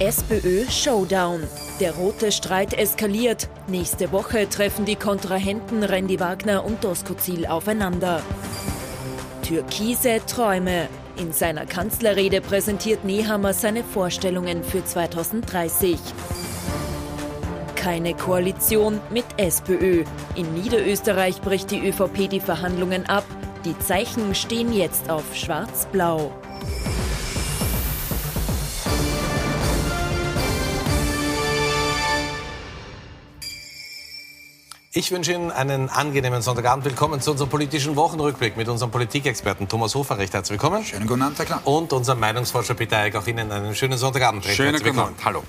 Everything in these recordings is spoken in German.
SPÖ Showdown. Der rote Streit eskaliert. Nächste Woche treffen die Kontrahenten Randy Wagner und Doskozil aufeinander. Türkise Träume. In seiner Kanzlerrede präsentiert Nehammer seine Vorstellungen für 2030. Keine Koalition mit SPÖ. In Niederösterreich bricht die ÖVP die Verhandlungen ab. Die Zeichen stehen jetzt auf schwarz-blau. Ich wünsche Ihnen einen angenehmen Sonntagabend. Willkommen zu unserem politischen Wochenrückblick mit unserem Politikexperten Thomas Hofer. Recht herzlich willkommen. Schönen guten Abend, Herr Knapp. Und unserem Meinungsforscher Peter Eick. Auch Ihnen einen schönen Sonntagabend. Recht Schönen guten Abend. Hallo.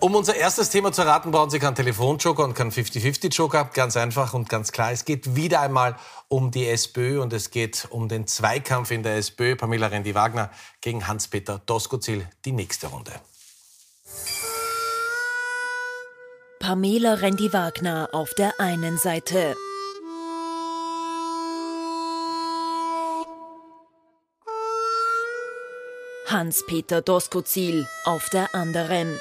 Um unser erstes Thema zu erraten, brauchen Sie keinen Telefonjoker und keinen 50-50-Joker. Ganz einfach und ganz klar. Es geht wieder einmal um die SPÖ und es geht um den Zweikampf in der SPÖ. Pamela Rendi-Wagner gegen Hans-Peter Doskozil. Die nächste Runde. Pamela Rendi-Wagner auf der einen Seite. Hans-Peter Doskozil auf der anderen.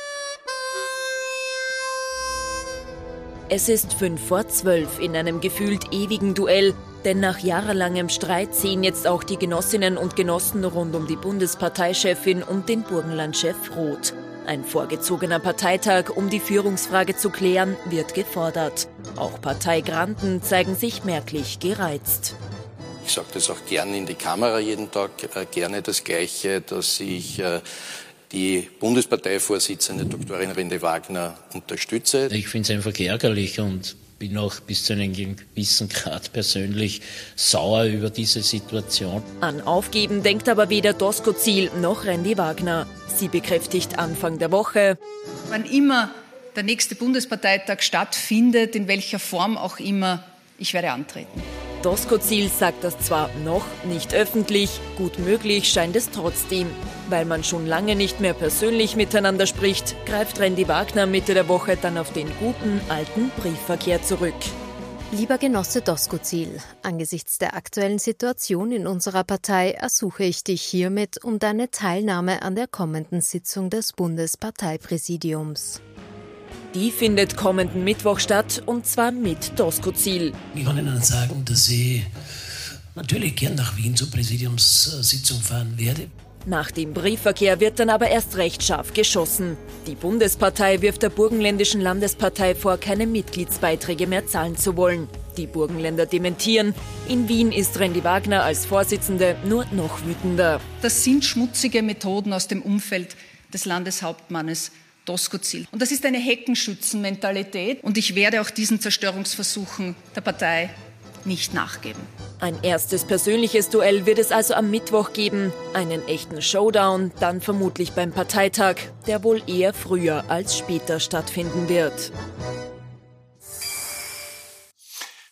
Es ist fünf vor zwölf in einem gefühlt ewigen Duell, denn nach jahrelangem Streit sehen jetzt auch die Genossinnen und Genossen rund um die Bundesparteichefin und den Burgenlandchef rot. Ein vorgezogener Parteitag, um die Führungsfrage zu klären, wird gefordert. Auch Parteigranten zeigen sich merklich gereizt. Ich sage das auch gerne in die Kamera jeden Tag, äh, gerne das Gleiche, dass ich äh, die Bundesparteivorsitzende Doktorin Rinde Wagner unterstütze. Ich finde es einfach ärgerlich und bin auch bis zu einem gewissen Grad persönlich sauer über diese Situation. An Aufgeben denkt aber weder Doskozil noch Randy Wagner. Sie bekräftigt Anfang der Woche. Wann immer der nächste Bundesparteitag stattfindet, in welcher Form auch immer, ich werde antreten. Doskozil sagt das zwar noch nicht öffentlich, gut möglich scheint es trotzdem. Weil man schon lange nicht mehr persönlich miteinander spricht, greift Randy Wagner Mitte der Woche dann auf den guten alten Briefverkehr zurück. Lieber Genosse Doskozil, angesichts der aktuellen Situation in unserer Partei ersuche ich dich hiermit um deine Teilnahme an der kommenden Sitzung des Bundesparteipräsidiums. Die findet kommenden Mittwoch statt und zwar mit Doskozil. Ich kann Ihnen sagen, dass ich natürlich gern nach Wien zur Präsidiumssitzung fahren werde. Nach dem Briefverkehr wird dann aber erst recht scharf geschossen. Die Bundespartei wirft der Burgenländischen Landespartei vor, keine Mitgliedsbeiträge mehr zahlen zu wollen. Die Burgenländer dementieren. In Wien ist Randy Wagner als Vorsitzende nur noch wütender. Das sind schmutzige Methoden aus dem Umfeld des Landeshauptmannes Doskozil. Und das ist eine Heckenschützenmentalität. Und ich werde auch diesen Zerstörungsversuchen der Partei nicht nachgeben. Ein erstes persönliches Duell wird es also am Mittwoch geben. Einen echten Showdown dann vermutlich beim Parteitag, der wohl eher früher als später stattfinden wird.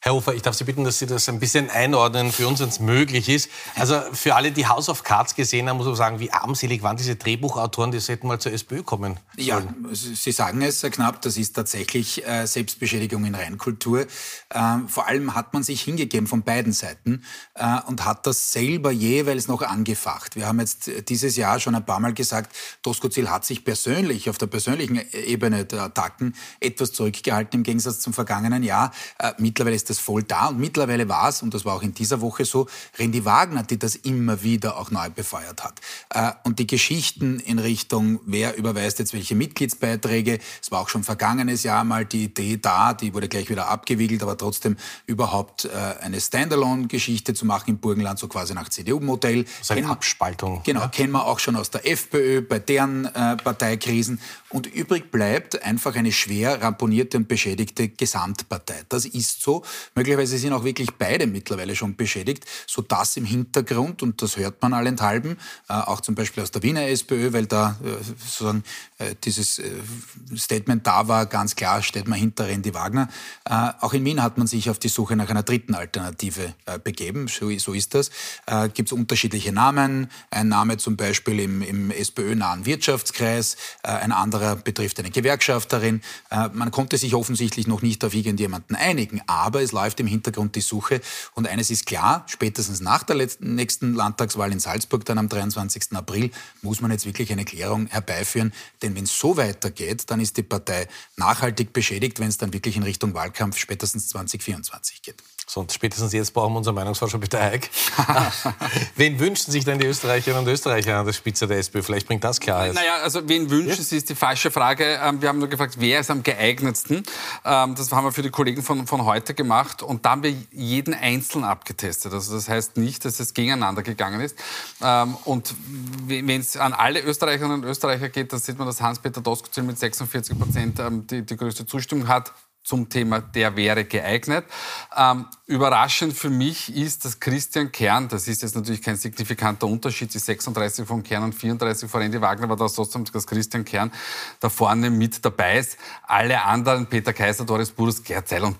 Herr Hofer, ich darf Sie bitten, dass Sie das ein bisschen einordnen für uns, wenn es möglich ist. Also für alle, die House of Cards gesehen haben, muss man sagen, wie armselig waren diese Drehbuchautoren, die hätten mal zur SPÖ kommen sollen. Ja, Sie sagen es, Knapp, das ist tatsächlich äh, Selbstbeschädigung in Reinkultur. Äh, vor allem hat man sich hingegeben von beiden Seiten äh, und hat das selber jeweils noch angefacht. Wir haben jetzt dieses Jahr schon ein paar Mal gesagt, Doskozil hat sich persönlich, auf der persönlichen Ebene der Attacken, etwas zurückgehalten im Gegensatz zum vergangenen Jahr. Äh, mittlerweile ist das voll da. Und mittlerweile war es, und das war auch in dieser Woche so, Randy Wagner, die das immer wieder auch neu befeuert hat. Äh, und die Geschichten in Richtung, wer überweist jetzt welche Mitgliedsbeiträge, es war auch schon vergangenes Jahr mal die Idee da, die wurde gleich wieder abgewiegelt, aber trotzdem überhaupt äh, eine Standalone-Geschichte zu machen im Burgenland, so quasi nach CDU-Modell. So eine Abspaltung. Genau, ja. kennen wir auch schon aus der FPÖ, bei deren äh, Parteikrisen. Und übrig bleibt einfach eine schwer ramponierte und beschädigte Gesamtpartei. Das ist so. Möglicherweise sind auch wirklich beide mittlerweile schon beschädigt, sodass im Hintergrund, und das hört man allenthalben, äh, auch zum Beispiel aus der Wiener SPÖ, weil da äh, sozusagen äh, dieses Statement da war, ganz klar steht man hinter Randy Wagner. Auch in Wien hat man sich auf die Suche nach einer dritten Alternative begeben. So, so, ist das. Gibt es unterschiedliche Namen. Ein Name zum Beispiel im, im SPÖ-nahen Wirtschaftskreis, ein anderer anderer betrifft eine Gewerkschafterin. Äh, man konnte sich offensichtlich noch nicht auf irgendjemanden einigen, aber es läuft im Hintergrund die Suche. Und eines ist klar, spätestens nach der nächsten Landtagswahl in Salzburg, dann am 23. April, muss man jetzt wirklich eine Klärung herbeiführen. Denn wenn es so weitergeht, dann ist die Partei nachhaltig beschädigt, wenn es dann wirklich in Richtung Wahlkampf spätestens 2024 geht. So, und spätestens jetzt brauchen wir unseren Meinungsforscher Peter Eick. wen wünschen sich denn die Österreicherinnen und Österreicher an der Spitze der SPÖ? Vielleicht bringt das Klarheit. Naja, also wen wünschen ja? sie, ist die falsche Frage. Ähm, wir haben nur gefragt, wer ist am geeignetsten. Ähm, das haben wir für die Kollegen von, von heute gemacht. Und da haben wir jeden Einzelnen abgetestet. Also das heißt nicht, dass es gegeneinander gegangen ist. Ähm, und wenn es an alle Österreicherinnen und Österreicher geht, dann sieht man, dass Hans-Peter Doskozil mit 46 Prozent die, die größte Zustimmung hat zum Thema der wäre geeignet. Ähm, überraschend für mich ist, dass Christian Kern, das ist jetzt natürlich kein signifikanter Unterschied, die 36 von Kern und 34 von Randy Wagner, aber das trotzdem, dass Christian Kern da vorne mit dabei ist. Alle anderen, Peter Kaiser, Doris Burus, Gerd Zeil und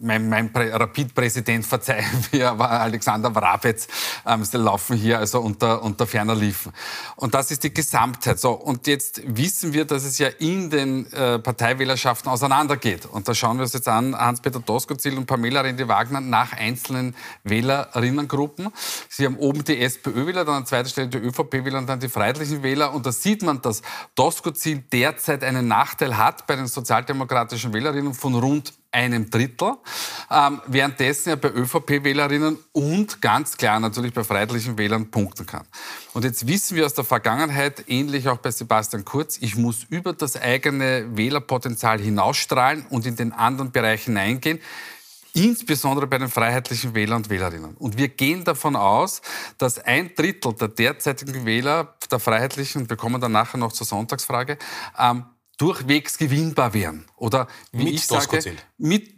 mein, mein Rapid-Präsident, verzeihen mir, aber Alexander Wrabetz, ähm, laufen hier also unter, unter ferner Liefen. Und das ist die Gesamtheit. So, und jetzt wissen wir, dass es ja in den äh, Parteiwählerschaften auseinandergeht. Und da schauen wir uns jetzt an, Hans-Peter Doskozil und Pamela Rendi-Wagner nach einzelnen Wählerinnengruppen. Sie haben oben die SPÖ-Wähler, dann an zweiter Stelle die ÖVP-Wähler und dann die Freiheitlichen Wähler. Und da sieht man, dass Doskozil derzeit einen Nachteil hat bei den sozialdemokratischen Wählerinnen von rund einem Drittel, ähm, währenddessen er bei ÖVP-Wählerinnen und ganz klar natürlich bei freiheitlichen Wählern punkten kann. Und jetzt wissen wir aus der Vergangenheit, ähnlich auch bei Sebastian Kurz, ich muss über das eigene Wählerpotenzial hinausstrahlen und in den anderen Bereich hineingehen insbesondere bei den freiheitlichen Wählern und Wählerinnen. Und wir gehen davon aus, dass ein Drittel der derzeitigen Wähler der Freiheitlichen, wir kommen dann nachher noch zur Sonntagsfrage, ähm, durchwegs gewinnbar wären. Oder wie mit ich sage, mit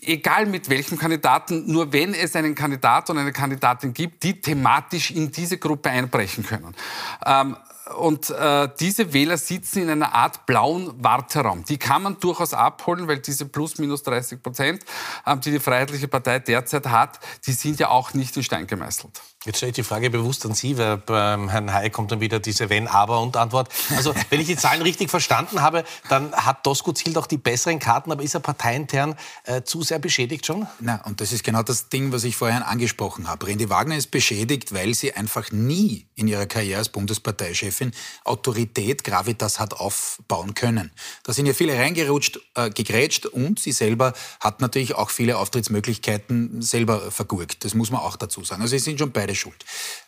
egal mit welchem Kandidaten, nur wenn es einen Kandidat und eine Kandidatin gibt, die thematisch in diese Gruppe einbrechen können. Ähm, und äh, diese Wähler sitzen in einer Art blauen Warteraum. Die kann man durchaus abholen, weil diese plus minus 30 Prozent, äh, die die Freiheitliche Partei derzeit hat, die sind ja auch nicht in Stein gemeißelt. Jetzt stelle ich die Frage bewusst an Sie, weil beim Herrn Hay kommt dann wieder diese Wenn, Aber und Antwort. Also, wenn ich die Zahlen richtig verstanden habe, dann hat Dosko Ziel doch die besseren Karten, aber ist er parteiintern äh, zu sehr beschädigt schon? Na, und das ist genau das Ding, was ich vorhin angesprochen habe. Rendi Wagner ist beschädigt, weil sie einfach nie in ihrer Karriere als Bundesparteichefin Autorität, Gravitas hat aufbauen können. Da sind ja viele reingerutscht, äh, gegrätscht und sie selber hat natürlich auch viele Auftrittsmöglichkeiten selber vergurkt. Das muss man auch dazu sagen. Also, sie sind schon beide beide schuld.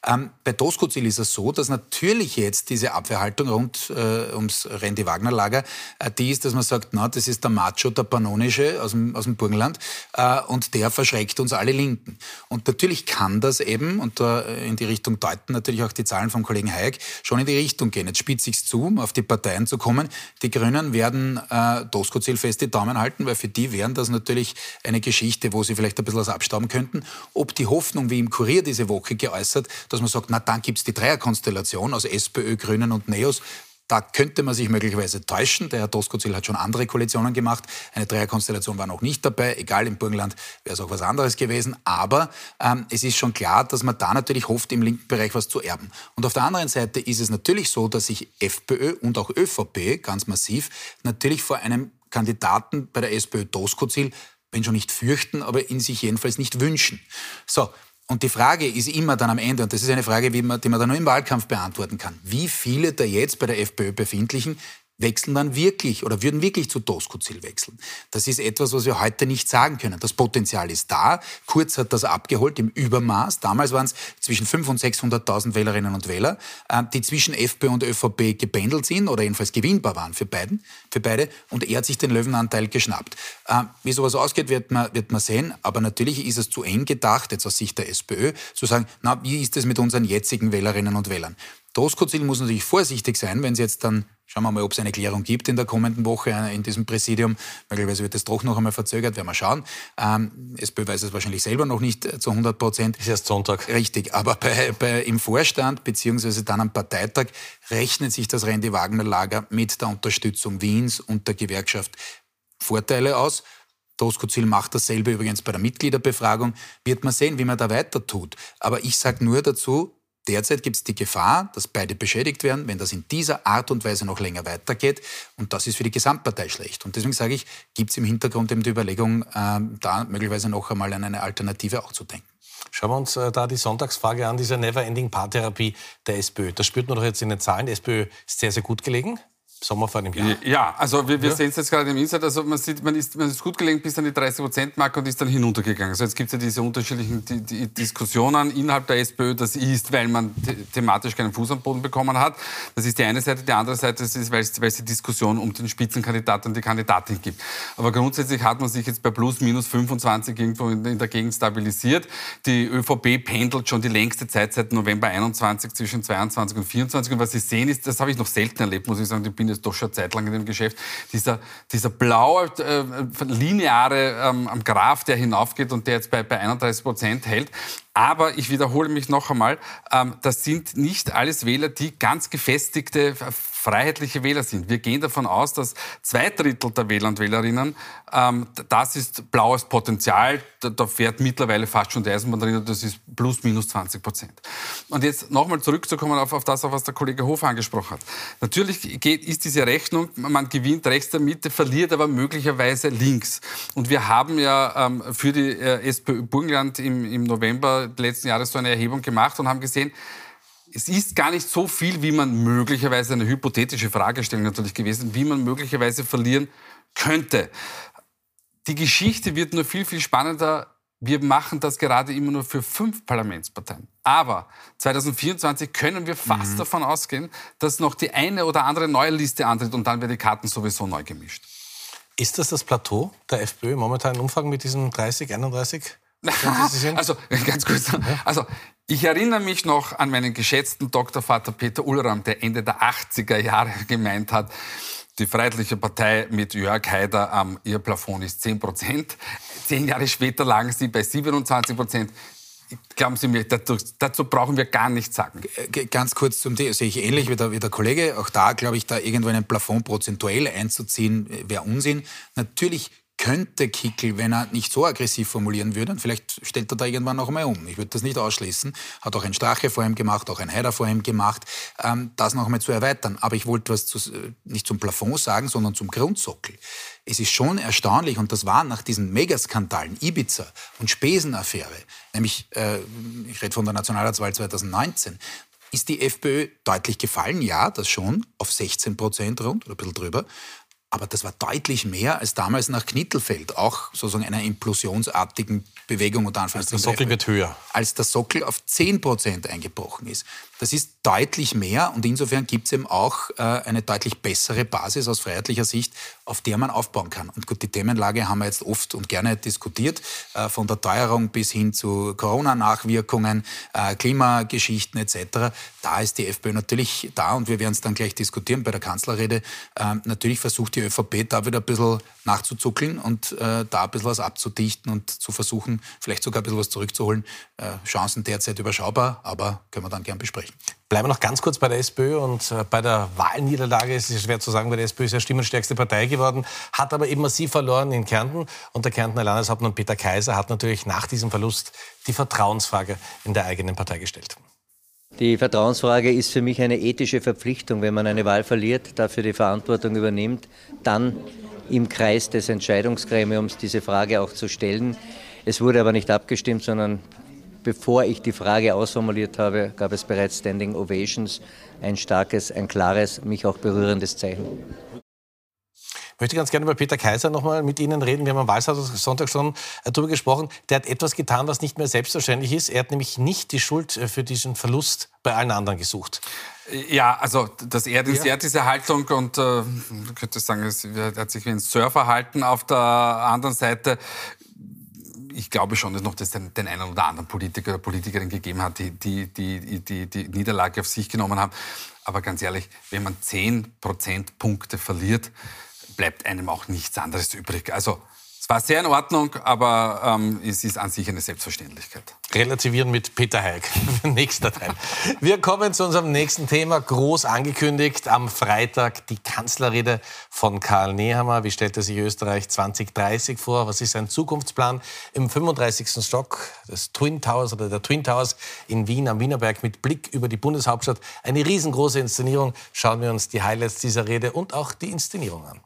Ähm, bei Doskozil ist es so, dass natürlich jetzt diese Abwehrhaltung rund äh, ums Randy-Wagner-Lager, äh, die ist, dass man sagt, na, das ist der Macho, der Panonische aus dem, aus dem Burgenland äh, und der verschreckt uns alle Linken. Und natürlich kann das eben, und da äh, in die Richtung deuten natürlich auch die Zahlen vom Kollegen Hayek, schon in die Richtung gehen. Jetzt spitze ich zu, um auf die Parteien zu kommen. Die Grünen werden äh, Doskozil fest die Daumen halten, weil für die wären das natürlich eine Geschichte, wo sie vielleicht ein bisschen was abstauben könnten. Ob die Hoffnung, wie im Kurier diese Woche geäußert, dass man sagt, na dann gibt es die Dreierkonstellation aus SPÖ, Grünen und NEOS. Da könnte man sich möglicherweise täuschen. Der Herr Doskozil hat schon andere Koalitionen gemacht. Eine Dreierkonstellation war noch nicht dabei. Egal, im Burgenland wäre es auch was anderes gewesen. Aber ähm, es ist schon klar, dass man da natürlich hofft, im linken Bereich was zu erben. Und auf der anderen Seite ist es natürlich so, dass sich FPÖ und auch ÖVP ganz massiv natürlich vor einem Kandidaten bei der SPÖ Doskozil wenn schon nicht fürchten, aber in sich jedenfalls nicht wünschen. So, und die Frage ist immer dann am Ende, und das ist eine Frage, die man, die man dann nur im Wahlkampf beantworten kann, wie viele der jetzt bei der FPÖ befindlichen wechseln dann wirklich oder würden wirklich zu Doskozil wechseln. Das ist etwas, was wir heute nicht sagen können. Das Potenzial ist da. Kurz hat das abgeholt im Übermaß. Damals waren es zwischen 500.000 und 600.000 Wählerinnen und Wähler, äh, die zwischen FPÖ und ÖVP gebändelt sind oder jedenfalls gewinnbar waren für, beiden, für beide. Und er hat sich den Löwenanteil geschnappt. Äh, wie sowas ausgeht, wird man, wird man sehen. Aber natürlich ist es zu eng gedacht, jetzt aus Sicht der SPÖ, zu sagen, na, wie ist es mit unseren jetzigen Wählerinnen und Wählern? Doskozil muss natürlich vorsichtig sein, wenn es jetzt dann Schauen wir mal, ob es eine Klärung gibt in der kommenden Woche äh, in diesem Präsidium. Möglicherweise wird es doch noch einmal verzögert, werden wir schauen. Ähm, SPÖ weiß es wahrscheinlich selber noch nicht äh, zu 100 Prozent. Ist erst Sonntag. Richtig, aber bei, bei, im Vorstand beziehungsweise dann am Parteitag rechnet sich das Randy-Wagner-Lager mit der Unterstützung Wiens und der Gewerkschaft Vorteile aus. Doskozil macht dasselbe übrigens bei der Mitgliederbefragung. Wird man sehen, wie man da weiter tut. Aber ich sage nur dazu, Derzeit gibt es die Gefahr, dass beide beschädigt werden, wenn das in dieser Art und Weise noch länger weitergeht. Und das ist für die Gesamtpartei schlecht. Und deswegen sage ich, gibt es im Hintergrund eben die Überlegung, äh, da möglicherweise noch einmal an eine Alternative auch zu denken. Schauen wir uns äh, da die Sonntagsfrage an, diese Never-Ending-Paartherapie der SPÖ. Das spürt man doch jetzt in den Zahlen. Die SPÖ ist sehr, sehr gut gelegen. Sommer vor einem Jahr. Ja, also wir, wir ja. sehen es jetzt gerade im Insert. Also man sieht, man ist, man ist gut gelegen bis an die 30-Prozent-Marke und ist dann hinuntergegangen. Also jetzt gibt es ja diese unterschiedlichen die, die Diskussionen innerhalb der SPÖ. Das ist, weil man the thematisch keinen Fuß am Boden bekommen hat. Das ist die eine Seite. Die andere Seite ist, weil es, weil es die Diskussion um den Spitzenkandidaten und die Kandidatin gibt. Aber grundsätzlich hat man sich jetzt bei plus minus 25 irgendwo in, in der Gegend stabilisiert. Die ÖVP pendelt schon die längste Zeit seit November 21 zwischen 22 und 24. Und was Sie sehen ist, das habe ich noch selten erlebt, muss ich sagen. Ich bin jetzt doch schon Zeit lang in dem Geschäft, dieser, dieser blaue, äh, lineare ähm, Graph, der hinaufgeht und der jetzt bei, bei 31 Prozent hält. Aber ich wiederhole mich noch einmal, ähm, das sind nicht alles Wähler, die ganz gefestigte freiheitliche Wähler sind. Wir gehen davon aus, dass zwei Drittel der Wähler und Wählerinnen, ähm, das ist blaues Potenzial, da, da, fährt mittlerweile fast schon der Eisenbahn drin, das ist plus minus 20 Prozent. Und jetzt nochmal zurückzukommen auf, auf das, was der Kollege Hofer angesprochen hat. Natürlich geht, ist diese Rechnung, man gewinnt rechts der Mitte, verliert aber möglicherweise links. Und wir haben ja ähm, für die äh, SPÖ Burgenland im, im November letzten Jahres so eine Erhebung gemacht und haben gesehen, es ist gar nicht so viel, wie man möglicherweise, eine hypothetische Fragestellung natürlich gewesen, wie man möglicherweise verlieren könnte. Die Geschichte wird nur viel, viel spannender. Wir machen das gerade immer nur für fünf Parlamentsparteien. Aber 2024 können wir fast mhm. davon ausgehen, dass noch die eine oder andere neue Liste antritt und dann werden die Karten sowieso neu gemischt. Ist das das Plateau der FPÖ momentan in Umfang mit diesen 30, 31? also ganz kurz. Also ich erinnere mich noch an meinen geschätzten Doktorvater Peter Ulram, der Ende der 80er Jahre gemeint hat, die Freiheitliche Partei mit Jörg Haider, ähm, ihr Plafond ist 10 Prozent. Zehn Jahre später lagen sie bei 27 Prozent. Glauben Sie mir, dazu, dazu, brauchen wir gar nichts sagen. Ganz kurz zum Thema, sehe ich ähnlich wie der, wie der Kollege. Auch da glaube ich, da irgendwo einen Plafond prozentuell einzuziehen, wäre Unsinn. Natürlich könnte Kickel, wenn er nicht so aggressiv formulieren würde, und vielleicht stellt er da irgendwann noch einmal um. Ich würde das nicht ausschließen. Hat auch ein Strache vor ihm gemacht, auch ein Heider vor ihm gemacht, ähm, das noch einmal zu erweitern. Aber ich wollte was zu, nicht zum Plafond sagen, sondern zum Grundsockel. Es ist schon erstaunlich, und das war nach diesen Megaskandalen, Ibiza und Spesenaffäre, nämlich, äh, ich rede von der Nationalratswahl 2019, ist die FPÖ deutlich gefallen, ja, das schon, auf 16 Prozent rund oder ein bisschen drüber. Aber das war deutlich mehr als damals nach Knittelfeld, auch sozusagen einer implosionsartigen Bewegung unter Anführungszeichen. Der Sockel wird höher. Als der Sockel auf 10 Prozent eingebrochen ist. Das ist deutlich mehr und insofern gibt es eben auch äh, eine deutlich bessere Basis aus freiheitlicher Sicht, auf der man aufbauen kann. Und gut, die Themenlage haben wir jetzt oft und gerne diskutiert, äh, von der Teuerung bis hin zu Corona-Nachwirkungen, äh, Klimageschichten etc. Da ist die FPÖ natürlich da und wir werden es dann gleich diskutieren bei der Kanzlerrede. Äh, natürlich versucht die ÖVP da wieder ein bisschen nachzuzuckeln und äh, da ein bisschen was abzudichten und zu versuchen, vielleicht sogar ein bisschen was zurückzuholen. Äh, Chancen derzeit überschaubar, aber können wir dann gern besprechen. Bleiben wir noch ganz kurz bei der SPÖ und äh, bei der Wahlniederlage ist es schwer zu sagen, weil die SPÖ ist ja stimmenstärkste Partei geworden, hat aber eben massiv verloren in Kärnten und der Kärntner Landeshauptmann Peter Kaiser hat natürlich nach diesem Verlust die Vertrauensfrage in der eigenen Partei gestellt. Die Vertrauensfrage ist für mich eine ethische Verpflichtung. Wenn man eine Wahl verliert, dafür die Verantwortung übernimmt, dann im Kreis des Entscheidungsgremiums diese Frage auch zu stellen. Es wurde aber nicht abgestimmt, sondern bevor ich die Frage ausformuliert habe, gab es bereits Standing Ovations, ein starkes, ein klares, mich auch berührendes Zeichen. Ich möchte ganz gerne über Peter Kaiser noch mal mit Ihnen reden. Wir haben am Wahlsonntag schon äh, darüber gesprochen. Der hat etwas getan, was nicht mehr selbstverständlich ist. Er hat nämlich nicht die Schuld äh, für diesen Verlust bei allen anderen gesucht. Ja, also das er, ja. er diese Haltung und äh, man könnte sagen, er hat sich wie ein Surfer verhalten. Auf der anderen Seite ich glaube schon, dass noch das den, den einen oder anderen Politiker oder Politikerin gegeben hat, die die, die, die die Niederlage auf sich genommen haben. Aber ganz ehrlich, wenn man 10 Prozentpunkte verliert, bleibt einem auch nichts anderes übrig. Also Es war sehr in Ordnung, aber ähm, es ist an sich eine Selbstverständlichkeit. Relativieren mit Peter Heik. Nächster Teil. Wir kommen zu unserem nächsten Thema. Groß angekündigt am Freitag die Kanzlerrede von Karl Nehammer. Wie stellt er sich Österreich 2030 vor? Was ist sein Zukunftsplan im 35. Stock des Twin Towers oder der Twin Towers in Wien am Wienerberg mit Blick über die Bundeshauptstadt? Eine riesengroße Inszenierung. Schauen wir uns die Highlights dieser Rede und auch die Inszenierung an.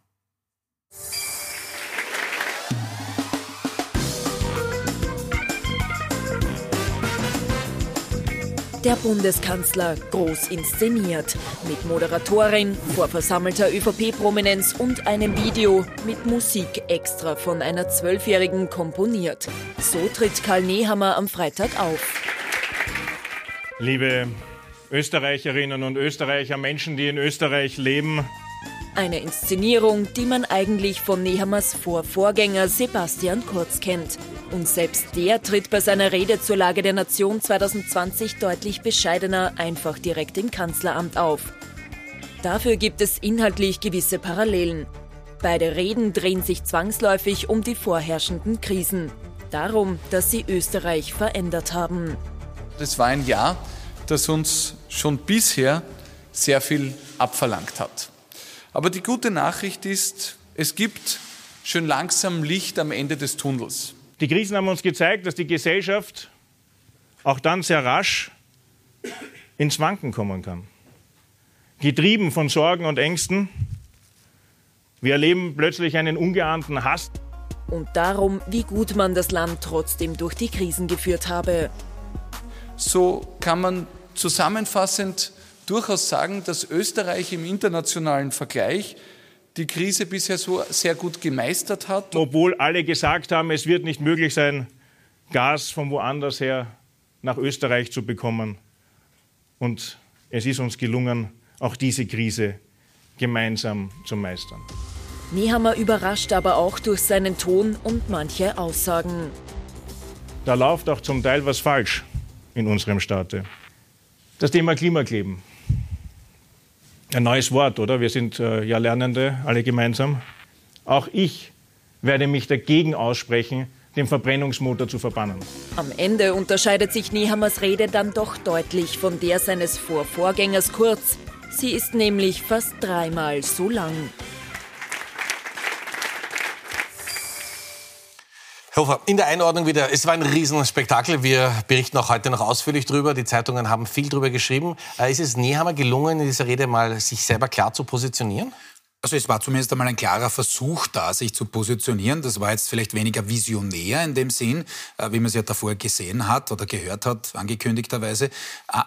Der Bundeskanzler groß inszeniert. Mit Moderatorin, vor versammelter ÖVP-Prominenz und einem Video mit Musik extra von einer Zwölfjährigen komponiert. So tritt Karl Nehammer am Freitag auf. Liebe Österreicherinnen und Österreicher, Menschen, die in Österreich leben, eine Inszenierung, die man eigentlich von Nehammers Vorvorgänger Sebastian Kurz kennt. Und selbst der tritt bei seiner Rede zur Lage der Nation 2020 deutlich bescheidener einfach direkt im Kanzleramt auf. Dafür gibt es inhaltlich gewisse Parallelen. Beide Reden drehen sich zwangsläufig um die vorherrschenden Krisen. Darum, dass sie Österreich verändert haben. Das war ein Jahr, das uns schon bisher sehr viel abverlangt hat. Aber die gute Nachricht ist, es gibt schön langsam Licht am Ende des Tunnels. Die Krisen haben uns gezeigt, dass die Gesellschaft auch dann sehr rasch ins Wanken kommen kann. Getrieben von Sorgen und Ängsten. Wir erleben plötzlich einen ungeahnten Hass. Und darum, wie gut man das Land trotzdem durch die Krisen geführt habe. So kann man zusammenfassend durchaus sagen, dass Österreich im internationalen Vergleich die Krise bisher so sehr gut gemeistert hat. Obwohl alle gesagt haben, es wird nicht möglich sein, Gas von woanders her nach Österreich zu bekommen. Und es ist uns gelungen, auch diese Krise gemeinsam zu meistern. Nehammer überrascht aber auch durch seinen Ton und manche Aussagen. Da läuft auch zum Teil was falsch in unserem Staate. Das Thema Klimakleben. Ein neues Wort, oder? Wir sind äh, ja Lernende, alle gemeinsam. Auch ich werde mich dagegen aussprechen, den Verbrennungsmotor zu verbannen. Am Ende unterscheidet sich Nehammers Rede dann doch deutlich von der seines Vorvorgängers Kurz. Sie ist nämlich fast dreimal so lang. Hofer, in der Einordnung wieder, es war ein Riesenspektakel. Wir berichten auch heute noch ausführlich drüber. Die Zeitungen haben viel drüber geschrieben. Äh, ist es Nehammer gelungen, in dieser Rede mal sich selber klar zu positionieren? Also es war zumindest einmal ein klarer Versuch da, sich zu positionieren. Das war jetzt vielleicht weniger visionär in dem Sinn, äh, wie man es ja davor gesehen hat oder gehört hat, angekündigterweise. Äh,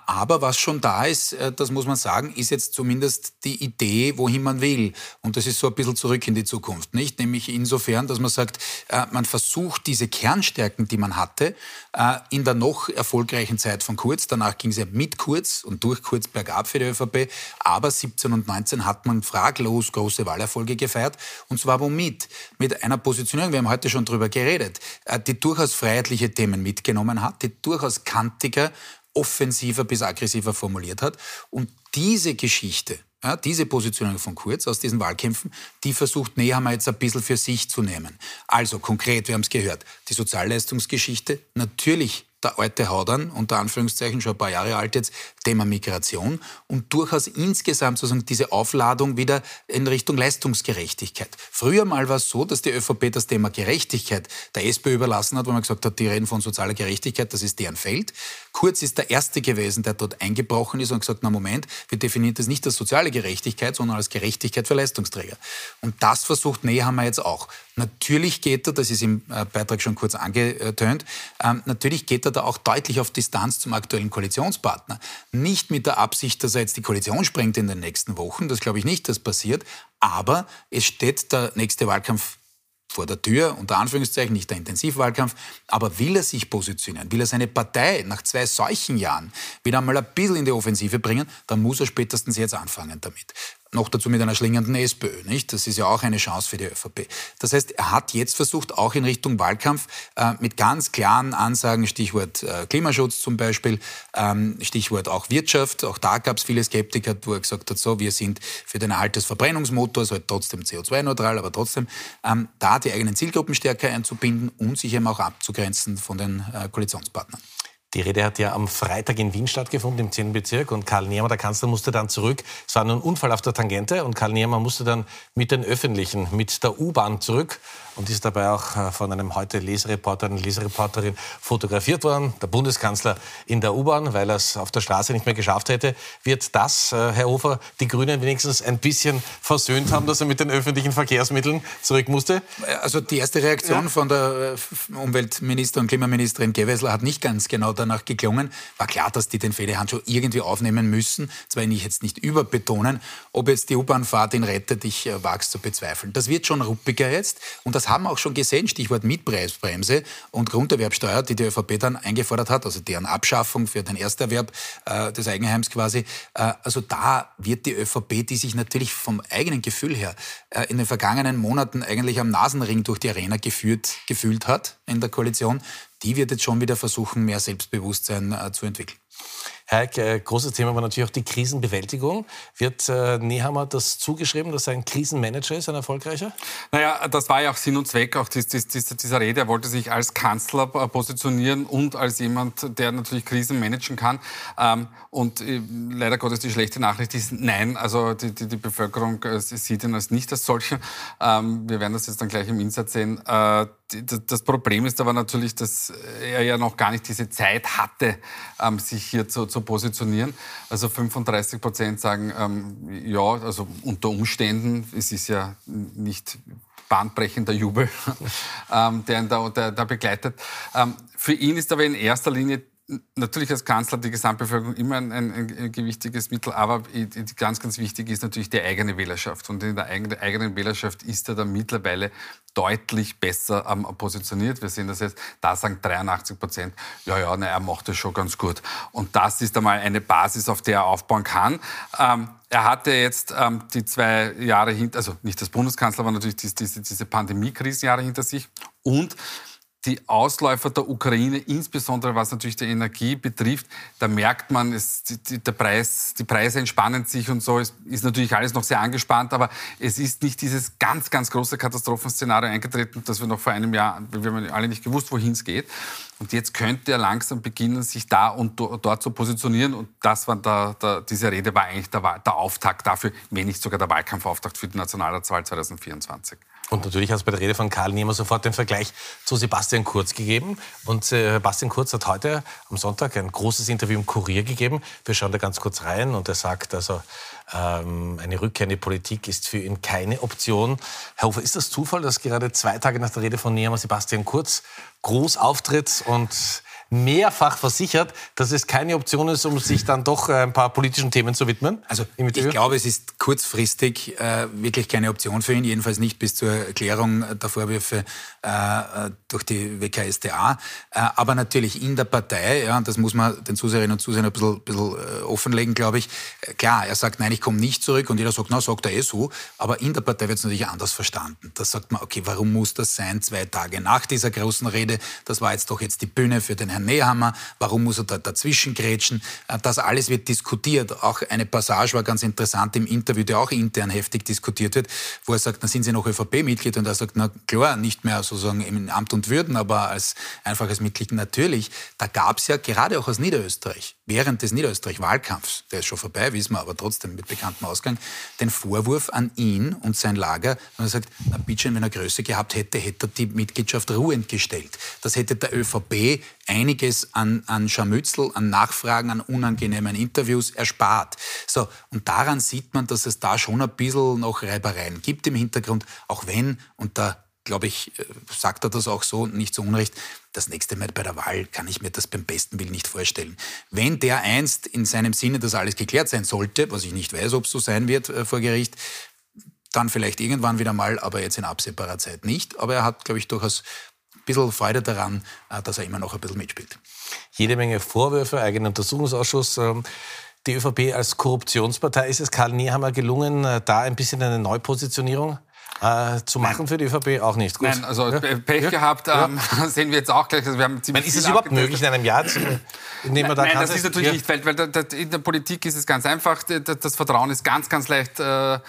aber was schon da ist, äh, das muss man sagen, ist jetzt zumindest die Idee, wohin man will. Und das ist so ein bisschen zurück in die Zukunft, nicht? Nämlich insofern, dass man sagt, man versucht diese Kernstärken, die man hatte, in der noch erfolgreichen Zeit von Kurz, danach ging es ja mit Kurz und durch Kurz bergab für die ÖVP, aber 17 und 19 hat man fraglos große Wahlerfolge gefeiert. Und zwar womit? Mit einer Positionierung, wir haben heute schon darüber geredet, äh, die durchaus freiheitliche Themen mitgenommen hat, die durchaus kantiger, offensiver bis aggressiver formuliert hat. Und diese Geschichte, ja, diese Positionierung von Kurz aus diesen Wahlkämpfen, die versucht Nehammer jetzt ein bisschen für sich zu nehmen. Also konkret, wir haben es gehört, die Sozialleistungsgeschichte, natürlich der alte Haudern, unter Anführungszeichen, schon ein paar Jahre alt jetzt, Thema Migration und durchaus insgesamt sozusagen diese Aufladung wieder in Richtung Leistungsgerechtigkeit. Früher mal war es so, dass die ÖVP das Thema Gerechtigkeit der SPÖ überlassen hat, wo man gesagt hat, die reden von sozialer Gerechtigkeit, das ist deren Feld. Kurz ist der Erste gewesen, der dort eingebrochen ist und gesagt, na Moment, wir definieren das nicht als soziale Gerechtigkeit, sondern als Gerechtigkeit für Leistungsträger. Und das versucht Nehammer jetzt auch. Natürlich geht er, das ist im äh, Beitrag schon kurz angetönt, ähm, natürlich geht er da auch deutlich auf Distanz zum aktuellen Koalitionspartner. Nicht mit der Absicht, dass er jetzt die Koalition sprengt in den nächsten Wochen, das glaube ich nicht, dass passiert, aber es steht der nächste Wahlkampf vor der Tür, unter Anführungszeichen, nicht der Intensivwahlkampf, aber will er sich positionieren, will er seine Partei nach zwei solchen Jahren wieder einmal ein bisschen in die Offensive bringen, dann muss er spätestens jetzt anfangen damit. Noch dazu mit einer schlingenden SPÖ. Nicht? Das ist ja auch eine Chance für die ÖVP. Das heißt, er hat jetzt versucht, auch in Richtung Wahlkampf äh, mit ganz klaren Ansagen, Stichwort äh, Klimaschutz zum Beispiel, ähm, Stichwort auch Wirtschaft, auch da gab es viele Skeptiker, wo er gesagt hat, so, wir sind für den Erhalt des Verbrennungsmotors, halt trotzdem CO2-neutral, aber trotzdem ähm, da die eigenen Zielgruppen stärker einzubinden und sich eben auch abzugrenzen von den äh, Koalitionspartnern. Die Rede hat ja am Freitag in Wien stattgefunden, im 10. Bezirk. Und Karl Nehammer, der Kanzler, musste dann zurück. Es war nur ein Unfall auf der Tangente. Und Karl Nehammer musste dann mit den Öffentlichen, mit der U-Bahn zurück und ist dabei auch äh, von einem heute Lesereporter, einer Lesereporterin fotografiert worden. Der Bundeskanzler in der U-Bahn, weil er es auf der Straße nicht mehr geschafft hätte. Wird das, äh, Herr Hofer, die Grünen wenigstens ein bisschen versöhnt haben, dass er mit den öffentlichen Verkehrsmitteln zurück musste? Also die erste Reaktion ja. von der äh, Umweltministerin und Klimaministerin Gewessler hat nicht ganz genau danach geklungen. War klar, dass die den Federhandschuh irgendwie aufnehmen müssen. Zwar nicht jetzt nicht überbetonen. Ob jetzt die U-Bahn-Fahrt ihn rettet, ich wage es zu bezweifeln. Das wird schon ruppiger jetzt. Und das haben wir auch schon gesehen, Stichwort Mietpreisbremse und Grunderwerbsteuer, die die ÖVP dann eingefordert hat, also deren Abschaffung für den Ersterwerb äh, des Eigenheims quasi. Äh, also da wird die ÖVP, die sich natürlich vom eigenen Gefühl her äh, in den vergangenen Monaten eigentlich am Nasenring durch die Arena geführt, gefühlt hat in der Koalition, die wird jetzt schon wieder versuchen, mehr Selbstbewusstsein äh, zu entwickeln. Heik, äh, großes Thema war natürlich auch die Krisenbewältigung. Wird äh, Nehammer das zugeschrieben, dass er ein Krisenmanager ist, ein erfolgreicher? Naja, das war ja auch Sinn und Zweck auch dies, dies, dies, dieser Rede. Er wollte sich als Kanzler äh, positionieren und als jemand, der natürlich Krisen managen kann. Ähm, und äh, leider Gottes die schlechte Nachricht ist, nein, also die, die, die Bevölkerung äh, sieht ihn als nicht als solchen. Ähm, wir werden das jetzt dann gleich im Insatz sehen. Das Problem ist aber natürlich, dass er ja noch gar nicht diese Zeit hatte, ähm, sich hier zu, zu positionieren. Also 35 Prozent sagen, ähm, ja, also unter Umständen, es ist ja nicht bahnbrechender Jubel, ähm, der ihn da, der, der begleitet. Ähm, für ihn ist aber in erster Linie natürlich als Kanzler die Gesamtbevölkerung immer ein, ein, ein, gewichtiges Mittel, aber ganz, ganz wichtig ist natürlich die eigene Wählerschaft. Und in der eigenen, Wählerschaft ist er dann mittlerweile deutlich besser ähm, positioniert. Wir sehen das jetzt, da sagen 83 Prozent, ja, ja, na, er macht das schon ganz gut. Und das ist einmal eine Basis, auf der er aufbauen kann. Ähm, er hatte jetzt ähm, die zwei Jahre hinter, also nicht das Bundeskanzler, aber natürlich diese, diese Pandemie-Krisenjahre hinter sich. Und die Ausläufer der Ukraine, insbesondere was natürlich die Energie betrifft, da merkt man, es, die, der Preis, die Preise entspannen sich und so. Es ist natürlich alles noch sehr angespannt, aber es ist nicht dieses ganz, ganz große Katastrophenszenario eingetreten, das wir noch vor einem Jahr, wir haben alle nicht gewusst, wohin es geht. Und jetzt könnte er langsam beginnen, sich da und dort zu positionieren. Und das war der, der, diese Rede war eigentlich der, der Auftakt dafür, wenn nicht sogar der Wahlkampfauftakt für die Nationalratswahl 2024. Und natürlich hat es bei der Rede von Karl Niemer sofort den Vergleich zu Sebastian Kurz gegeben. Und äh, Sebastian Kurz hat heute am Sonntag ein großes Interview im Kurier gegeben. Wir schauen da ganz kurz rein und er sagt also, ähm, eine Rückkehr in die Politik ist für ihn keine Option. Herr Hofer, ist das Zufall, dass gerade zwei Tage nach der Rede von Niemer Sebastian Kurz groß auftritt und mehrfach versichert, dass es keine Option ist, um sich dann doch äh, ein paar politischen Themen zu widmen? Also ich glaube, es ist kurzfristig äh, wirklich keine Option für ihn, jedenfalls nicht bis zur Erklärung der Vorwürfe äh, durch die WKSDA. Äh, aber natürlich in der Partei, ja, das muss man den Zuseherinnen und Zusehern ein bisschen, bisschen äh, offenlegen, glaube ich. Äh, klar, er sagt, nein, ich komme nicht zurück und jeder sagt, na, sagt er eh so. Aber in der Partei wird es natürlich anders verstanden. Da sagt man, okay, warum muss das sein, zwei Tage nach dieser großen Rede? Das war jetzt doch jetzt die Bühne für den Herrn Herrn Nehammer, warum muss er da dazwischen grätschen? Äh, das alles wird diskutiert. Auch eine Passage war ganz interessant im Interview, der auch intern heftig diskutiert wird, wo er sagt, na sind Sie noch ÖVP-Mitglied? Und er sagt, na klar, nicht mehr sozusagen im Amt und Würden, aber als einfaches Mitglied natürlich. Da gab es ja gerade auch aus Niederösterreich, während des Niederösterreich-Wahlkampfs, der ist schon vorbei, wissen wir, aber trotzdem mit bekanntem Ausgang, den Vorwurf an ihn und sein Lager, und er sagt, na bitte, wenn er Größe gehabt hätte, hätte er die Mitgliedschaft ruhend gestellt. Das hätte der ÖVP einiges an, an Scharmützel, an Nachfragen, an unangenehmen Interviews erspart. So, und daran sieht man, dass es da schon ein bisschen noch Reibereien gibt im Hintergrund, auch wenn, und da glaube ich, äh, sagt er das auch so, nicht zu Unrecht, das nächste Mal bei der Wahl kann ich mir das beim besten Willen nicht vorstellen. Wenn der einst in seinem Sinne das alles geklärt sein sollte, was ich nicht weiß, ob es so sein wird äh, vor Gericht, dann vielleicht irgendwann wieder mal, aber jetzt in absehbarer Zeit nicht. Aber er hat, glaube ich, durchaus bisschen Freude daran, äh, dass er immer noch ein bisschen mitspielt. Jede Menge Vorwürfe, eigener Untersuchungsausschuss. Ähm, die ÖVP als Korruptionspartei. Ist es Karl Nehammer gelungen, äh, da ein bisschen eine Neupositionierung äh, zu machen Nein. für die ÖVP auch nicht. Gut. Nein, also ja? Pech ja? gehabt ähm, ja. sehen wir jetzt auch gleich. Also wir haben ziemlich ist es überhaupt möglich in einem Jahr, zu, in dem man da Nein, das ist natürlich nicht, weil, weil in der Politik ist es ganz einfach. Das Vertrauen ist ganz, ganz leicht äh,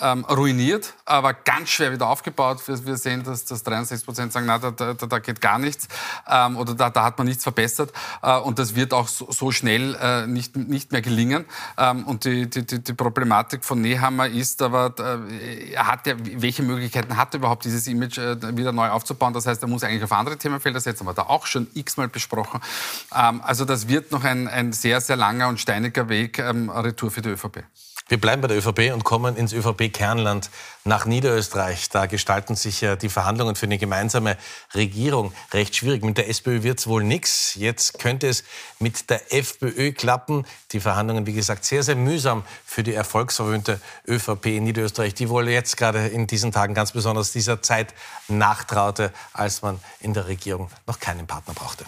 ähm, ruiniert, aber ganz schwer wieder aufgebaut. Wir, wir sehen, dass, dass 63 Prozent sagen, na, da, da, da, geht gar nichts ähm, oder da, da hat man nichts verbessert. Äh, und das wird auch so, so schnell äh, nicht, nicht mehr gelingen. Ähm, und die, die, die Problematik von Nehammer ist aber, äh, er hat ja, welche welche Möglichkeiten hat er überhaupt, dieses Image äh, wieder neu aufzubauen? Das heißt, er muss eigentlich auf andere Themenfelder setzen, haben wir da auch schon x-mal besprochen. Ähm, also das wird noch ein, ein sehr, sehr langer und steiniger Weg ähm, Retour für die ÖVP. Wir bleiben bei der ÖVP und kommen ins ÖVP-Kernland nach Niederösterreich. Da gestalten sich ja die Verhandlungen für eine gemeinsame Regierung recht schwierig. Mit der SPÖ wird es wohl nichts. Jetzt könnte es mit der FPÖ klappen. Die Verhandlungen, wie gesagt, sehr, sehr mühsam für die erfolgsverwöhnte ÖVP in Niederösterreich, die wohl jetzt gerade in diesen Tagen ganz besonders dieser Zeit nachtraute, als man in der Regierung noch keinen Partner brauchte.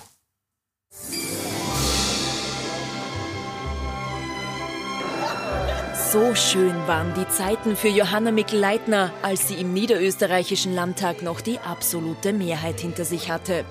So schön waren die Zeiten für Johanna Mikl-Leitner, als sie im niederösterreichischen Landtag noch die absolute Mehrheit hinter sich hatte.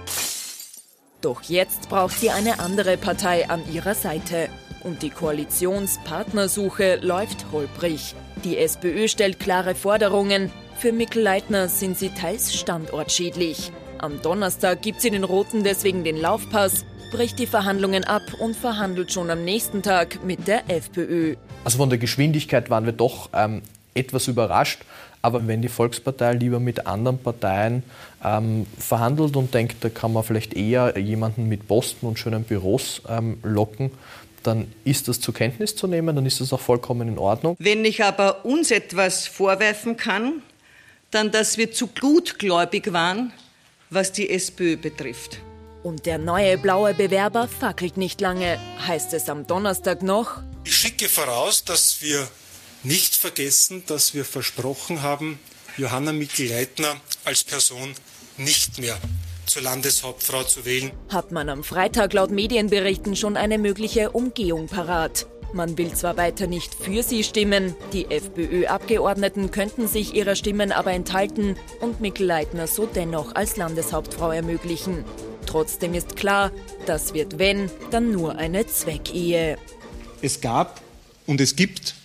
Doch jetzt braucht sie eine andere Partei an ihrer Seite. Und die Koalitionspartnersuche läuft holprig. Die SPÖ stellt klare Forderungen. Für Mikl-Leitner sind sie teils standortschädlich. Am Donnerstag gibt sie den Roten deswegen den Laufpass, bricht die Verhandlungen ab und verhandelt schon am nächsten Tag mit der FPÖ. Also von der Geschwindigkeit waren wir doch ähm, etwas überrascht. Aber wenn die Volkspartei lieber mit anderen Parteien ähm, verhandelt und denkt, da kann man vielleicht eher jemanden mit Posten und schönen Büros ähm, locken, dann ist das zur Kenntnis zu nehmen, dann ist das auch vollkommen in Ordnung. Wenn ich aber uns etwas vorwerfen kann, dann, dass wir zu gutgläubig waren, was die SPÖ betrifft. Und der neue blaue Bewerber fackelt nicht lange, heißt es am Donnerstag noch. Ich schicke voraus, dass wir nicht vergessen, dass wir versprochen haben, Johanna Mikl-Leitner als Person nicht mehr zur Landeshauptfrau zu wählen. Hat man am Freitag laut Medienberichten schon eine mögliche Umgehung parat. Man will zwar weiter nicht für sie stimmen, die FPÖ-Abgeordneten könnten sich ihrer Stimmen aber enthalten und Mikl-Leitner so dennoch als Landeshauptfrau ermöglichen. Trotzdem ist klar, das wird wenn, dann nur eine Zweckehe. Es gab und es gibt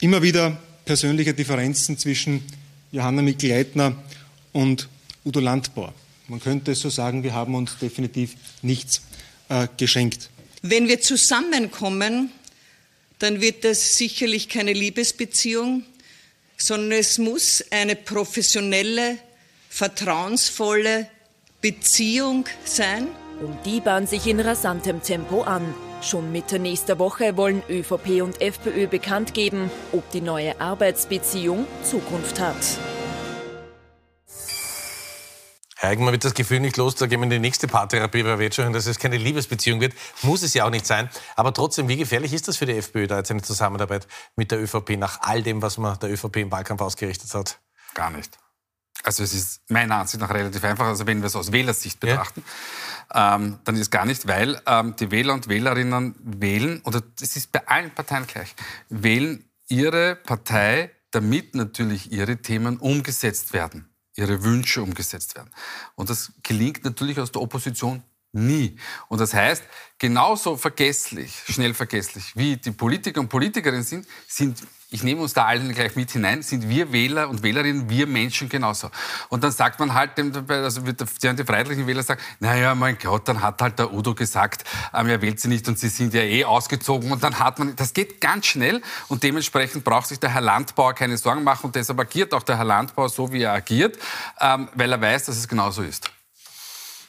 immer wieder persönliche Differenzen zwischen Johanna Mikl-Leitner und Udo Landbauer. Man könnte so sagen, wir haben uns definitiv nichts äh, geschenkt. Wenn wir zusammenkommen, dann wird das sicherlich keine Liebesbeziehung, sondern es muss eine professionelle, vertrauensvolle Beziehung sein. Und die bahnen sich in rasantem Tempo an. Schon Mitte nächster Woche wollen ÖVP und FPÖ bekannt geben, ob die neue Arbeitsbeziehung Zukunft hat. Herr Eigenmann wird das Gefühl nicht los, da gehen wir in die nächste Paartherapie, weil wir jetzt schon, dass es keine Liebesbeziehung wird. Muss es ja auch nicht sein. Aber trotzdem, wie gefährlich ist das für die FPÖ, da jetzt eine Zusammenarbeit mit der ÖVP nach all dem, was man der ÖVP im Wahlkampf ausgerichtet hat? Gar nicht. Also es ist meiner Ansicht nach relativ einfach. Also wenn wir es aus Wählersicht betrachten, ja. ähm, dann ist es gar nicht, weil ähm, die Wähler und Wählerinnen wählen, oder es ist bei allen Parteien gleich, wählen ihre Partei, damit natürlich ihre Themen umgesetzt werden, ihre Wünsche umgesetzt werden. Und das gelingt natürlich aus der Opposition nie. Und das heißt, genauso vergesslich, schnell vergesslich, wie die Politiker und Politikerinnen sind, sind ich nehme uns da allen gleich mit hinein, sind wir Wähler und Wählerinnen, wir Menschen genauso. Und dann sagt man halt, also die freiheitlichen Wähler sagen, naja, mein Gott, dann hat halt der Udo gesagt, ähm, er wählt sie nicht und sie sind ja eh ausgezogen. Und dann hat man, das geht ganz schnell und dementsprechend braucht sich der Herr Landbauer keine Sorgen machen und deshalb agiert auch der Herr Landbauer so, wie er agiert, ähm, weil er weiß, dass es genauso ist.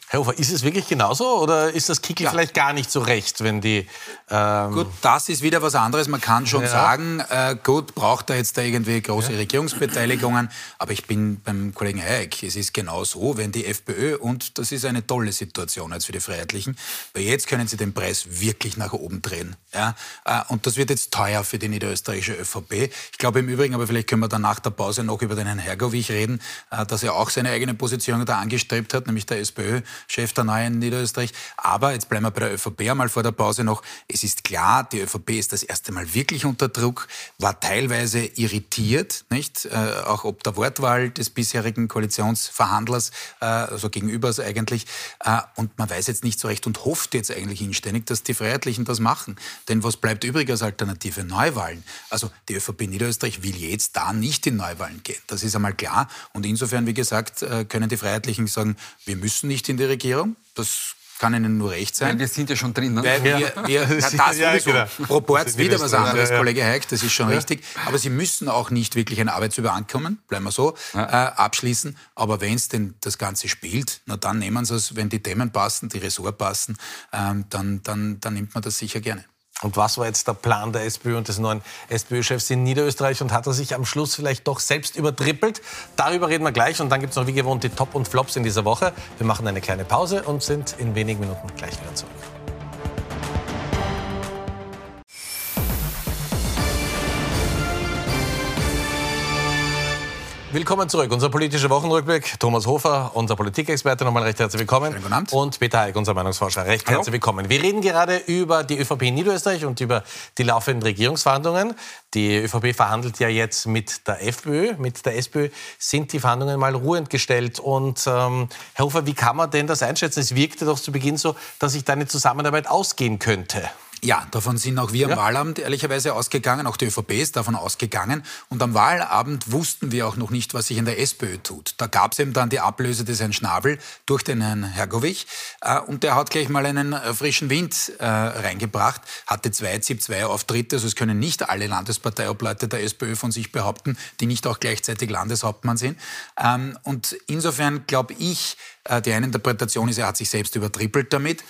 Herr Hofer, ist es wirklich genauso oder ist das Kickel ja. vielleicht gar nicht so recht, wenn die... Ähm gut, das ist wieder was anderes. Man kann schon ja. sagen, äh, gut, braucht er jetzt da irgendwie große ja. Regierungsbeteiligungen, aber ich bin beim Kollegen Hayek. Es ist genau so, wenn die FPÖ, und das ist eine tolle Situation als für die Freiheitlichen, weil jetzt können sie den Preis wirklich nach oben drehen. Ja? Äh, und das wird jetzt teuer für die niederösterreichische ÖVP. Ich glaube im Übrigen, aber vielleicht können wir dann nach der Pause noch über den Herrn Hergovich reden, äh, dass er auch seine eigene Position da angestrebt hat, nämlich der SPÖ Chef der Neuen Niederösterreich. Aber jetzt bleiben wir bei der ÖVP einmal vor der Pause noch. Es ist klar, die ÖVP ist das erste Mal wirklich unter Druck, war teilweise irritiert, nicht? Äh, auch ob der Wortwahl des bisherigen Koalitionsverhandlers, äh, also gegenübers eigentlich. Äh, und man weiß jetzt nicht so recht und hofft jetzt eigentlich inständig, dass die Freiheitlichen das machen. Denn was bleibt übrig als Alternative? Neuwahlen. Also die ÖVP Niederösterreich will jetzt da nicht in Neuwahlen gehen. Das ist einmal klar. Und insofern, wie gesagt, äh, können die Freiheitlichen sagen, wir müssen nicht in die Regierung. Das kann Ihnen nur recht sein. Weil wir sind ja schon drin. Ne? Weil wir, wir, ja, das ja. Genau. Proport wieder was anderes, ja, Kollege Heik, das ist schon richtig. Aber Sie müssen auch nicht wirklich ein Arbeitsübereinkommen, bleiben wir so, äh, abschließen. Aber wenn es denn das Ganze spielt, na dann nehmen Sie es, wenn die Themen passen, die Ressort passen, ähm, dann, dann, dann nimmt man das sicher gerne. Und was war jetzt der Plan der SPÖ und des neuen SPÖ-Chefs in Niederösterreich und hat er sich am Schluss vielleicht doch selbst übertrippelt? Darüber reden wir gleich und dann gibt es noch wie gewohnt die Top und Flops in dieser Woche. Wir machen eine kleine Pause und sind in wenigen Minuten gleich wieder zurück. Willkommen zurück. Unser politischer Wochenrückblick. Thomas Hofer, unser Politikexperte, nochmal recht herzlich willkommen. Und Peter Heik, unser Meinungsforscher, recht Hallo. herzlich willkommen. Wir reden gerade über die ÖVP in Niederösterreich und über die laufenden Regierungsverhandlungen. Die ÖVP verhandelt ja jetzt mit der FPÖ, mit der SPÖ sind die Verhandlungen mal ruhend gestellt. Und ähm, Herr Hofer, wie kann man denn das einschätzen? Es wirkte doch zu Beginn so, dass sich da eine Zusammenarbeit ausgehen könnte. Ja, davon sind auch wir am Wahlabend ehrlicherweise ausgegangen, auch die ÖVP ist davon ausgegangen. Und am Wahlabend wussten wir auch noch nicht, was sich in der SPÖ tut. Da gab es eben dann die Ablöse des Herrn Schnabel durch den Herrn Hergovich. Äh, und der hat gleich mal einen äh, frischen Wind äh, reingebracht, hatte zwei ZIP-2-Auftritte. Also es können nicht alle Landesparteiobleute der SPÖ von sich behaupten, die nicht auch gleichzeitig Landeshauptmann sind. Ähm, und insofern glaube ich, die eine Interpretation ist, er hat sich selbst übertrippelt damit.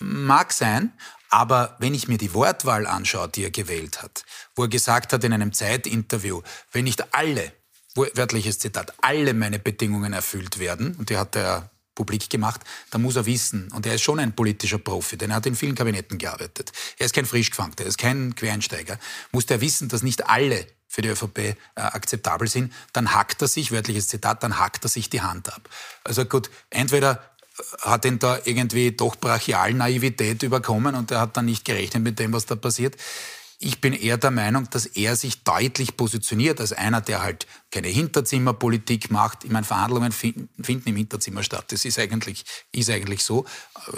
Mag sein, aber wenn ich mir die Wortwahl anschaue, die er gewählt hat, wo er gesagt hat in einem Zeitinterview, wenn nicht alle, wörtliches Zitat, alle meine Bedingungen erfüllt werden, und die hat er publik gemacht, dann muss er wissen, und er ist schon ein politischer Profi, denn er hat in vielen Kabinetten gearbeitet. Er ist kein Frischgefangter, er ist kein Quereinsteiger. Muss er wissen, dass nicht alle für die ÖVP äh, akzeptabel sind, dann hackt er sich, wörtliches Zitat, dann hackt er sich die Hand ab. Also gut, entweder hat ihn da irgendwie doch brachial Naivität überkommen und er hat dann nicht gerechnet mit dem, was da passiert. Ich bin eher der Meinung, dass er sich deutlich positioniert als einer, der halt keine Hinterzimmerpolitik macht. Ich meine, Verhandlungen finden im Hinterzimmer statt. Das ist eigentlich, ist eigentlich so.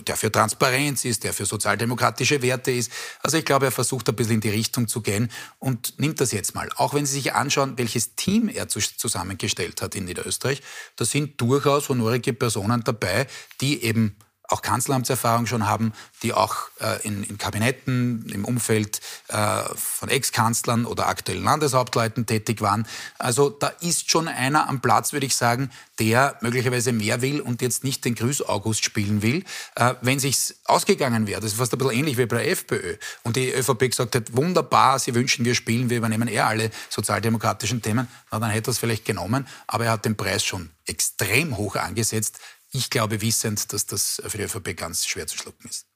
Der für Transparenz ist, der für sozialdemokratische Werte ist. Also ich glaube, er versucht ein bisschen in die Richtung zu gehen und nimmt das jetzt mal. Auch wenn Sie sich anschauen, welches Team er zusammengestellt hat in Niederösterreich, da sind durchaus honorige Personen dabei, die eben auch Kanzleramtserfahrung schon haben, die auch äh, in, in, Kabinetten im Umfeld äh, von Ex-Kanzlern oder aktuellen Landeshauptleuten tätig waren. Also da ist schon einer am Platz, würde ich sagen, der möglicherweise mehr will und jetzt nicht den Grüß-August spielen will. Äh, wenn sich's ausgegangen wäre, das ist fast ein bisschen ähnlich wie bei der FPÖ, und die ÖVP gesagt hat, wunderbar, Sie wünschen, wir spielen, wir übernehmen eher alle sozialdemokratischen Themen, na, dann hätte er es vielleicht genommen, aber er hat den Preis schon extrem hoch angesetzt. Ich glaube wissend, dass das für die ÖVP ganz schwer zu schlucken ist.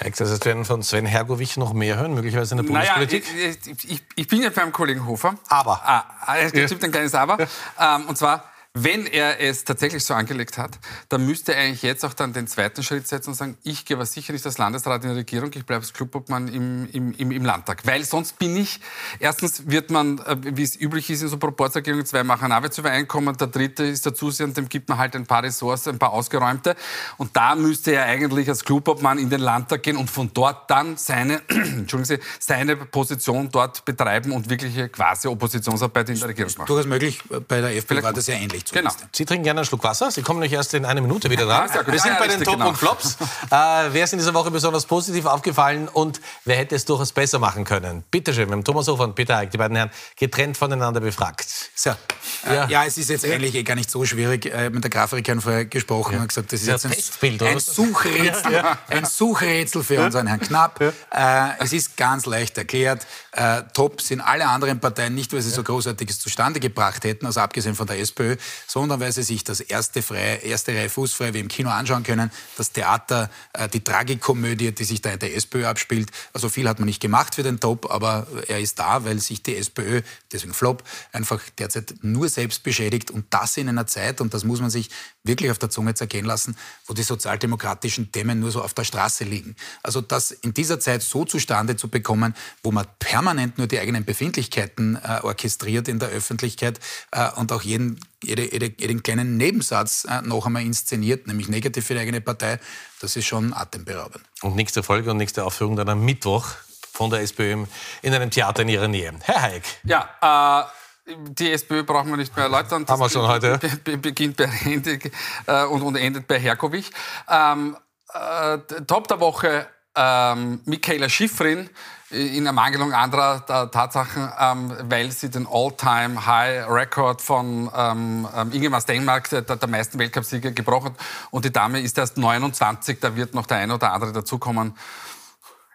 Das heißt, wir werden von Sven Hergovich noch mehr hören, möglicherweise in der Bundespolitik? Naja, ich, ich, ich bin ja beim Kollegen Hofer. Aber. Ah, es gibt ja. ein kleines Aber. Ja. Ähm, und zwar, wenn er es tatsächlich so angelegt hat, dann müsste er eigentlich jetzt auch dann den zweiten Schritt setzen und sagen, ich gehe aber sicher nicht als Landesrat in der Regierung, ich bleibe als Clubobmann im, im, im, im, Landtag. Weil sonst bin ich, erstens wird man, äh, wie es üblich ist in so Proportsregierungen, zwei machen Arbeitsübereinkommen, der dritte ist der Zusehend, dem gibt man halt ein paar Ressorts, ein paar ausgeräumte. Und da müsste er eigentlich als Clubobmann in den Landtag gehen und von dort dann seine, Entschuldigen Sie, seine Position dort betreiben und wirkliche quasi Oppositionsarbeit in der Regierung machen. Durchaus möglich, bei der FPÖ war das ja ähnlich. Genau. Sie trinken gerne einen Schluck Wasser. Sie kommen nicht erst in einer Minute wieder dran. Wir sind bei den Top genau. und Flops. äh, wer ist in dieser Woche besonders positiv aufgefallen und wer hätte es durchaus besser machen können? Bitte schön, wir haben Thomas Hofer und Peter Eick, die beiden Herren, getrennt voneinander befragt. So. Äh, ja. ja. es ist jetzt eigentlich eh gar nicht so schwierig. Ich habe mit der Grafikerin vorher gesprochen ja. und gesagt, das ist jetzt ein, ein Suchrätsel, ja. ein Suchrätsel für unseren Herrn Knapp. Äh, es ist ganz leicht erklärt. Äh, top sind alle anderen Parteien, nicht weil sie so Großartiges zustande gebracht hätten, also abgesehen von der SPÖ, sondern weil sie sich das erste, freie, erste Reihe fußfrei wie im Kino anschauen können, das Theater, äh, die Tragikomödie, die sich da in der SPÖ abspielt. Also viel hat man nicht gemacht für den Top, aber er ist da, weil sich die SPÖ, deswegen Flop, einfach derzeit nur selbst beschädigt und das in einer Zeit, und das muss man sich wirklich auf der Zunge zergehen lassen, wo die sozialdemokratischen Themen nur so auf der Straße liegen. Also das in dieser Zeit so zustande zu bekommen, wo man permanent nur die eigenen Befindlichkeiten äh, orchestriert in der Öffentlichkeit äh, und auch jeden, jede, jede, jeden kleinen Nebensatz äh, noch einmal inszeniert, nämlich negativ für die eigene Partei, das ist schon atemberaubend. Und nächste Folge und nächste Aufführung dann am Mittwoch von der SPÖ in einem Theater in Ihrer Nähe. Herr Hayek. Ja, äh die SPÖ brauchen wir nicht mehr erläutern. Das Haben wir schon heute. beginnt bei Hendig äh, und, und, endet bei Herkowich. Ähm, äh, Top der Woche, ähm, Michaela Schifrin in Ermangelung anderer Tatsachen, ähm, weil sie den All-Time-High-Record von ähm, ähm, Ingemar Stenmark, der, der meisten Weltcupsieger, gebrochen hat. Und die Dame ist erst 29, da wird noch der eine oder andere dazukommen.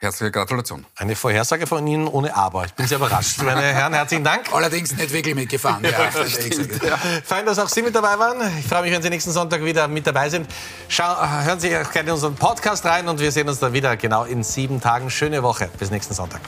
Herzliche Gratulation. Eine Vorhersage von Ihnen ohne Aber. Ich bin sehr überrascht. Meine Herren, herzlichen Dank. Allerdings nicht wirklich mitgefahren. ja, ja. Fein, dass auch Sie mit dabei waren. Ich freue mich, wenn Sie nächsten Sonntag wieder mit dabei sind. Schau, hören Sie auch gerne in unseren Podcast rein und wir sehen uns dann wieder genau in sieben Tagen. Schöne Woche. Bis nächsten Sonntag.